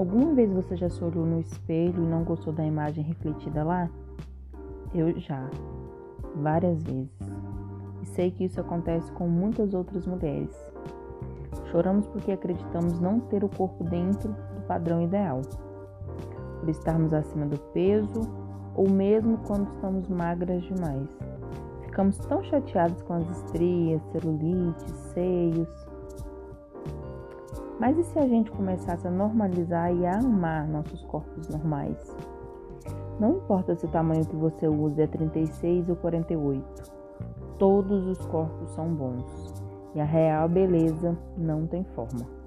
Alguma vez você já se olhou no espelho e não gostou da imagem refletida lá? Eu já, várias vezes. E sei que isso acontece com muitas outras mulheres. Choramos porque acreditamos não ter o corpo dentro do padrão ideal, por estarmos acima do peso ou mesmo quando estamos magras demais. Ficamos tão chateados com as estrias, celulites, seios, mas e se a gente começasse a normalizar e a amar nossos corpos normais? Não importa se o tamanho que você usa é 36 ou 48, todos os corpos são bons e a real beleza não tem forma.